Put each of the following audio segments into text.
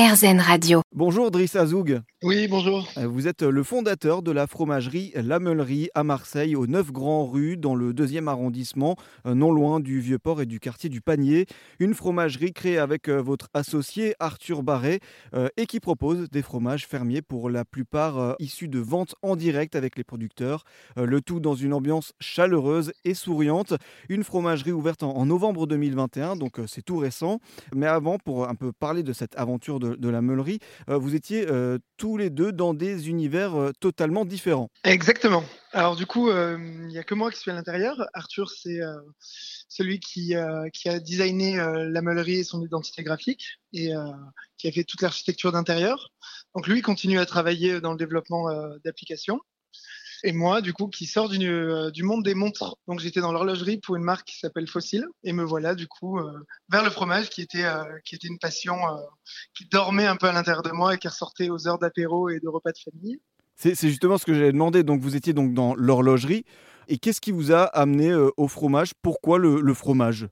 RZN Radio. Bonjour Driss Azoug. Oui, bonjour. Euh, Vous êtes le fondateur de la fromagerie La Meulerie à Marseille, aux 9 Grands Rues, dans le deuxième arrondissement, euh, non loin du Vieux-Port et du quartier du Panier. Une fromagerie créée avec euh, votre associé Arthur Barret euh, et qui propose des fromages fermiers pour la plupart euh, issus de ventes en direct avec les producteurs. Euh, Le tout dans une ambiance chaleureuse et souriante. Une fromagerie ouverte en, novembre 2021, donc euh, c'est tout récent. Mais avant, pour un peu parler de cette aventure de, de la meulerie, euh, vous étiez euh, tous les deux dans des univers euh, totalement différents. Exactement. Alors du coup, il n'y a que moi qui suis à l'intérieur. Arthur, c'est celui qui, qui a designé la meulerie et son identité graphique et qui a fait toute l'architecture d'intérieur. Donc lui continue à travailler dans le développement d'applications. Et moi, du coup, qui sort du, euh, du monde des montres. Donc j'étais dans l'horlogerie pour une marque qui s'appelle Fossil. Et me voilà, du coup, euh, vers le fromage qui était, euh, une passion qui dormait un peu à l'intérieur de moi et qui ressortait aux heures d'apéro et de repas de famille. C'est justement ce que j'allais demander. Donc, vous étiez donc dans l'horlogerie. Et qu'est-ce qui vous a amené au fromage? Pourquoi le fromage?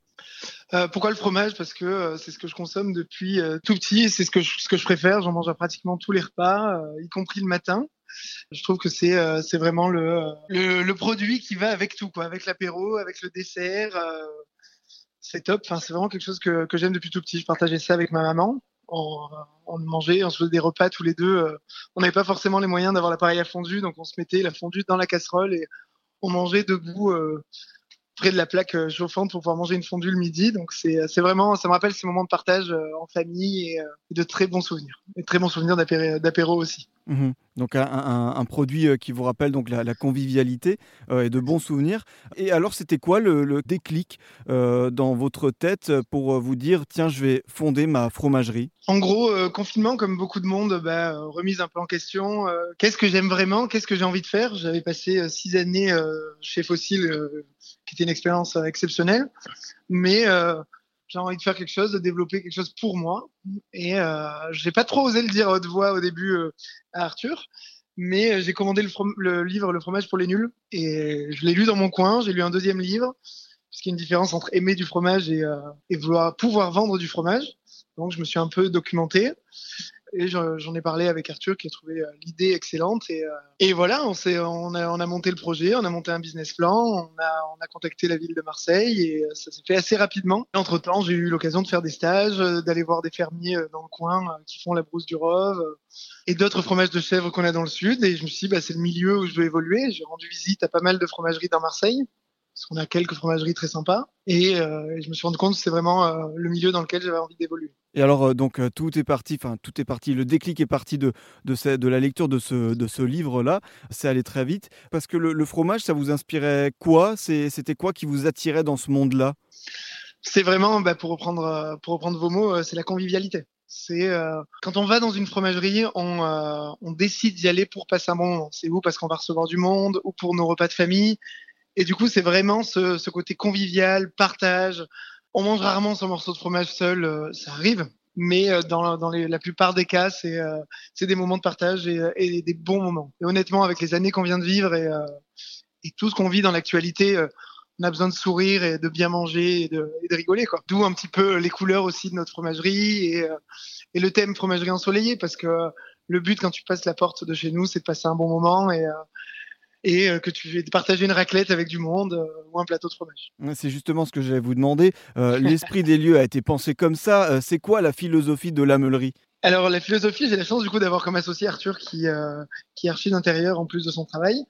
Euh, pourquoi le fromage? Parce que euh, c'est ce que je consomme depuis euh, tout petit et c'est ce que je, préfère. J'en mange à pratiquement tous les repas, y compris le matin. Je trouve que c'est vraiment le, le produit qui va avec tout, quoi, avec l'apéro, avec le dessert. c'est top. Enfin, c'est vraiment quelque chose que, j'aime depuis tout petit. Je partageais ça avec ma maman. On, on mangeait, on se faisait des repas tous les deux. On n'avait pas forcément les moyens d'avoir l'appareil à fondue, donc on se mettait la fondue dans la casserole et on mangeait debout près de la plaque euh, chauffante pour pouvoir manger une fondue le midi. Donc c'est c'est vraiment, ça me rappelle ces moments de partage euh, en famille euh, et de très bons souvenirs. Très bons souvenirs d'apéro aussi. Mhm. Donc un, un- un produit euh, qui vous rappelle donc la, la convivialité euh, et de bons souvenirs. Et alors c'était quoi le, le déclic euh, dans votre tête pour vous dire tiens je vais fonder ma fromagerie? En gros, euh, confinement, comme beaucoup de monde, bah, remise un peu en question. Qu'est-ce que j'aime vraiment? Qu'est-ce que j'ai envie de faire? J'avais passé six années chez Fossil, euh, qui était une expérience exceptionnelle. Mais j'ai envie de faire quelque chose, de développer quelque chose pour moi. Et euh, j'ai pas trop osé le dire à haute voix au début euh, à Arthur. Mais euh, j'ai commandé le, le livre Le fromage pour les nuls. Et je l'ai lu dans mon coin. J'ai lu un deuxième livre. Parce qu'il y a une différence entre aimer du fromage et, euh, et vouloir pouvoir vendre du fromage. Donc, je me suis un peu documenté et je- j'en ai parlé avec Arthur qui a trouvé euh, l'idée excellente. Et, euh, et voilà, on, on, a, on a monté le projet, on a monté un business plan, on a, on a contacté la ville de Marseille et euh, ça s'est fait assez rapidement. Entre temps, j'ai eu l'occasion de faire des stages, d'aller voir des fermiers dans le coin qui font la brousse du Rove et d'autres fromages de chèvre qu'on a dans le sud. Et je me suis dit, bah, c'est le milieu où je veux évoluer. J'ai rendu visite à pas mal de fromageries dans Marseille parce qu'on a quelques fromageries très sympas. Et, euh, et je me suis rendu compte que c'est vraiment euh, le milieu dans lequel j'avais envie d'évoluer. Et alors euh, donc tout est parti, enfin tout est parti, le déclic est parti de, de, ce- de la lecture de ce, de ce livre-là. C'est allé très vite parce que le, le fromage ça vous inspirait quoi? C'était quoi qui vous attirait dans ce monde-là? C'est vraiment, bah, pour reprendre, pour reprendre vos mots, c'est la convivialité. C'est euh, quand on va dans une fromagerie, on, euh, on décide d'y aller pour passer un bon moment. C'est ou parce qu'on va recevoir du monde, ou pour nos repas de famille. Et du coup, c'est vraiment ce, ce côté convivial, partage. On mange rarement son morceau de fromage seul, euh, ça arrive. Mais euh, dans, dans les- la plupart des cas, c'est euh, des moments de partage et, euh, et des bons moments. Et honnêtement, avec les années qu'on vient de vivre et, euh, et tout ce qu'on vit dans l'actualité, euh, on a besoin de sourire et de bien manger et de, et de rigoler. D'où un petit peu les couleurs aussi de notre fromagerie et, et le thème fromagerie ensoleillée parce que le but quand tu passes la porte de chez nous c'est de passer un bon moment et, et euh, que tu de partager une raclette avec du monde euh, ou un plateau de fromage. C'est justement ce que j'allais vous demander. Euh, L'esprit des lieux a été pensé comme ça. Euh, C'est quoi la philosophie de la meulerie Alors la philosophie, j'ai la chance du coup d'avoir comme associé Arthur qui qui est archi d'intérieur en plus de son travail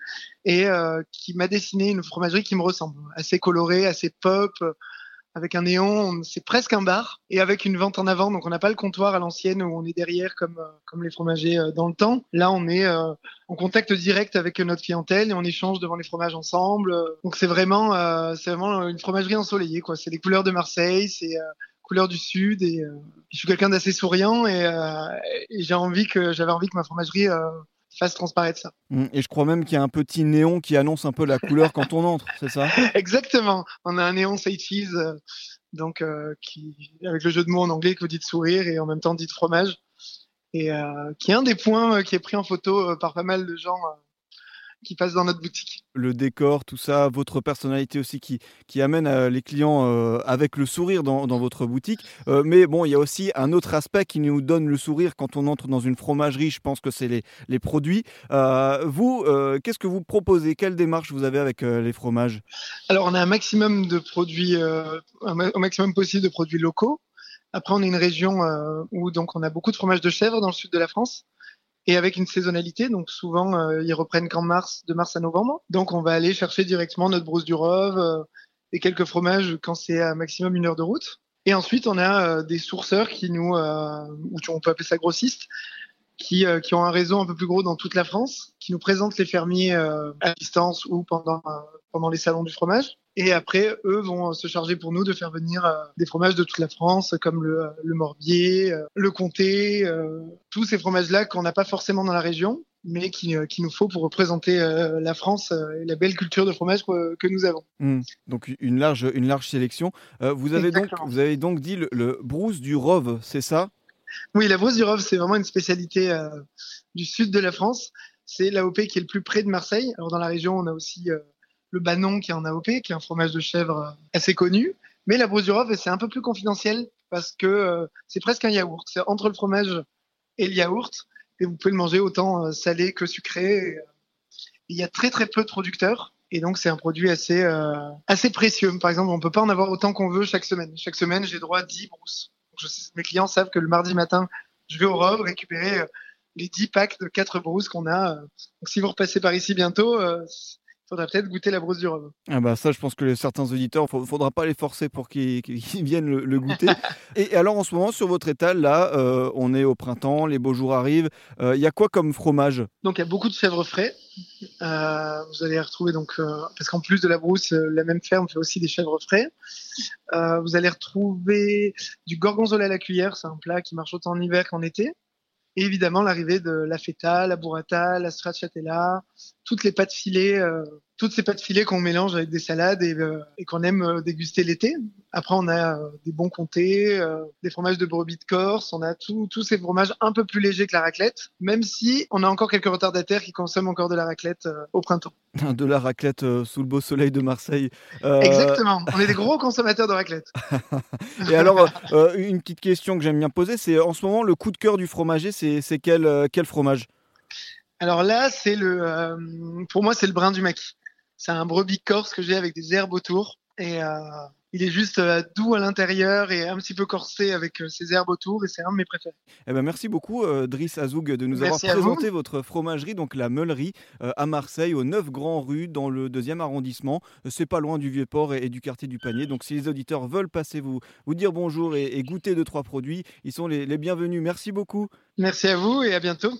et qui m'a dessiné une fromagerie qui me ressemble, assez colorée, assez pop, avec un néon, c'est presque un bar et avec une vente en avant. Donc on n'a pas le comptoir à l'ancienne où on est derrière comme euh, comme les fromagers euh, dans le temps. Là on est euh, en contact direct avec notre clientèle et on échange devant les fromages ensemble. Donc c'est vraiment euh, c'est vraiment une fromagerie ensoleillée quoi. C'est les couleurs de Marseille, c'est euh, couleurs du sud et euh, je suis quelqu'un d'assez souriant et, euh, et j'ai envie que j'avais envie que ma fromagerie euh, fasse transparaître ça. Mm, Et je crois même qu'il y a un petit néon qui annonce un peu la couleur quand on entre, c'est ça? Exactement. On a un néon say cheese, euh, donc euh, qui avec le jeu de mots en anglais que vous dites sourire et en même temps dites fromage, et euh, qui est un des points euh, qui est pris en photo euh, par pas mal de gens qui passent dans notre boutique. Le décor, tout ça, votre personnalité aussi qui, qui amène euh, les clients euh, avec le sourire dans, dans votre boutique. Euh, mais bon, il y a aussi un autre aspect qui nous donne le sourire quand on entre dans une fromagerie. Je pense que c'est les, les produits. vous, qu'est-ce que vous proposez? Quelle démarche vous avez avec les fromages? Alors, on a un maximum de produits, au maximum possible de produits locaux. Après, on est une région où donc on a beaucoup de fromages de chèvre dans le sud de la France et avec une saisonnalité. Donc souvent, euh, ils reprennent qu'en mars, de mars à novembre. Donc on va aller chercher directement notre brousse du Rove euh, et quelques fromages quand c'est à maximum une heure de route. Et ensuite, on a euh, des sourceurs qui nous, ou on peut appeler ça grossistes, qui, qui, ont un réseau un peu plus gros dans toute la France, qui nous présentent les fermiers à distance ou pendant, pendant les salons du fromage. Et après, eux vont se charger pour nous de faire venir euh, des fromages de toute la France, comme le, le Morbier, euh, le Comté, euh, tous ces fromages-là qu'on n'a pas forcément dans la région, mais qui, qui nous faut pour représenter la France et la belle culture de fromage que, nous avons. Mmh. Donc une large, une large sélection. vous, avez donc, vous avez donc dit le, le brousse du Rove, c'est ça? Oui, la brousse du Rove, c'est vraiment une spécialité du sud de la France. C'est l'AOP qui est le plus près de Marseille. Alors dans la région, on a aussi le Banon qui est en AOP, qui est un fromage de chèvre euh, assez connu. Mais la brousse du Rove, c'est un peu plus confidentiel parce que euh, c'est presque un yaourt. C'est entre le fromage et le yaourt. Et vous pouvez le manger autant euh, salé que sucré. il y a très très peu de producteurs. Et donc c'est un produit assez assez précieux. Par exemple, on peut pas en avoir autant qu'on veut chaque semaine. Chaque semaine, j'ai droit à 10 brousses. Mes clients savent que le mardi matin, je vais au Rove récupérer les 10 packs de 4 brousses qu'on a. Donc si vous repassez par ici bientôt, faudrait peut-être goûter la brousse du Rhum. Ah bah ça, je pense que les, certains auditeurs, il ne faudra pas les forcer pour qu'ils viennent le, goûter. et alors en ce moment, sur votre étal, là, euh, on est au printemps, les beaux jours arrivent. Euh, il y a quoi comme fromage? Donc il y a beaucoup de chèvres frais. Euh, vous allez retrouver donc parce qu'en plus de la brousse, la même ferme fait aussi des chèvres frais. vous allez retrouver du gorgonzola à la cuillère, c'est un plat qui marche autant en hiver qu'en été. Et évidemment, l'arrivée de la feta, la burrata, la stracciatella, toutes les pâtes euh, toutes ces pâtes filées qu'on mélange avec des salades et, euh, qu'on aime euh, déguster l'été. Après, on a des bons comtés, des fromages de brebis de Corse, on a tous ces fromages un peu plus légers que la raclette, même si on a encore quelques retardataires qui consomment encore de la raclette au printemps. De la raclette sous le beau soleil de Marseille. Exactement, on est des gros consommateurs de raclette. et alors, une petite question que j'aime bien poser, c'est en ce moment, le coup de cœur du fromager, c'est quel, quel fromage? Alors là, c'est le, euh, pour moi, c'est le brin du maquis. C'est un brebis corse que j'ai avec des herbes autour et euh, il est juste euh, doux à l'intérieur et un petit peu corsé avec ses herbes autour et c'est un de mes préférés. Eh ben merci beaucoup Driss Azoug de nous avoir présenté votre fromagerie, donc la Meulerie à Marseille, au 9 Grand Rue, dans le deuxième arrondissement. C'est pas loin du Vieux-Port et, du quartier du Panier. Donc si les auditeurs veulent passer vous, vous dire bonjour et, goûter deux trois produits, ils sont les bienvenus. Merci beaucoup. Merci à vous et à bientôt.